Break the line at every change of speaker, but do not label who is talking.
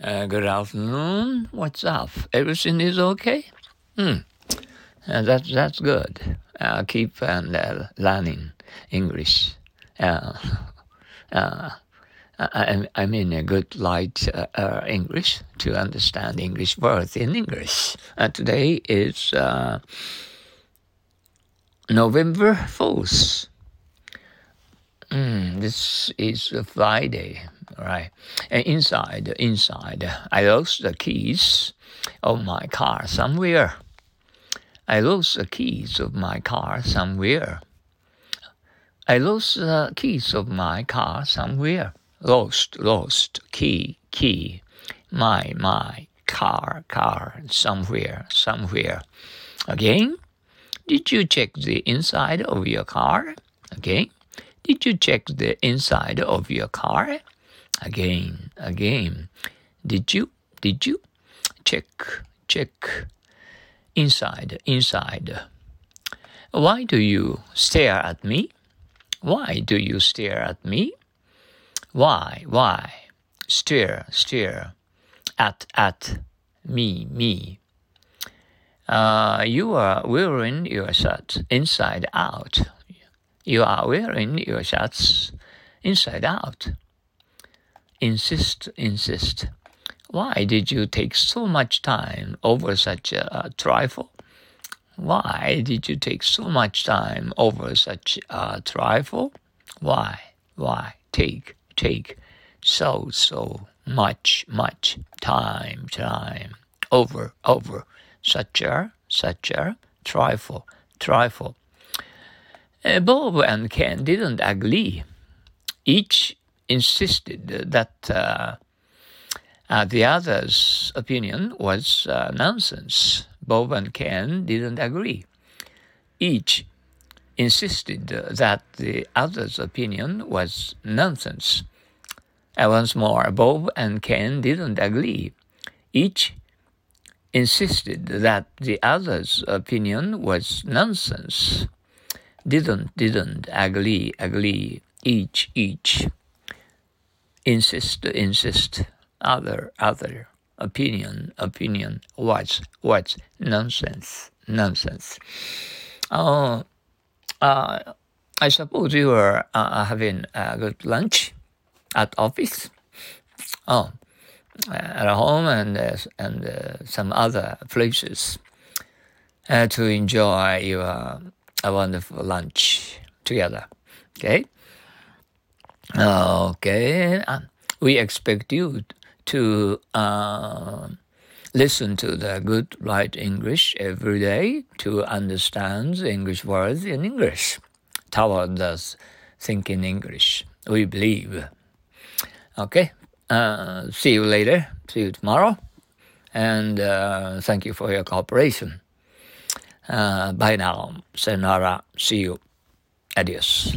Uh, good afternoon. What's up? Everything is okay? Hmm. Uh, that's that's good. Uh, keep and uh, learning English. Uh, uh, I, I mean a good light uh, uh, English to understand English words in English. Uh, today is uh, November 4th. Mm, this is a Friday, right? And inside, inside, I lost the keys of my car somewhere. I lost the keys of my car somewhere. I lost the keys of my car somewhere. Lost, lost, key, key. My, my, car, car, somewhere, somewhere. Again, did you check the inside of your car? Again. Did you check the inside of your car? Again, again. Did you? Did you? Check, check. Inside, inside. Why do you stare at me? Why do you stare at me? Why, why? Stare, stare. At, at. Me, me. Uh, you are wearing your shirt inside out. You are wearing your shirts inside out. Insist, insist. Why did you take so much time over such a trifle? Why did you take so much time over such a trifle? Why, why take, take so, so much, much time, time over, over such a, such a trifle, trifle? Bob and Ken didn't agree. Each insisted that uh, uh, the other's opinion was uh, nonsense. Bob and Ken didn't agree. Each insisted that the other's opinion was nonsense. And once more, Bob and Ken didn't agree. Each insisted that the other's opinion was nonsense didn't, didn't, agree, agree, each, each, insist, insist, other, other, opinion, opinion, what's, what's, nonsense, nonsense. Uh, uh, I suppose you were uh, having a good lunch at office. Oh, at home and uh, and uh, some other places uh, to enjoy your a wonderful lunch together. Okay. Okay. we expect you to uh, listen to the good right English every day to understand English words in English. Tower does think in English. We believe. Okay. Uh, see you later. See you tomorrow. And uh, thank you for your cooperation. Uh, bye now. Sayonara. See you. Adios.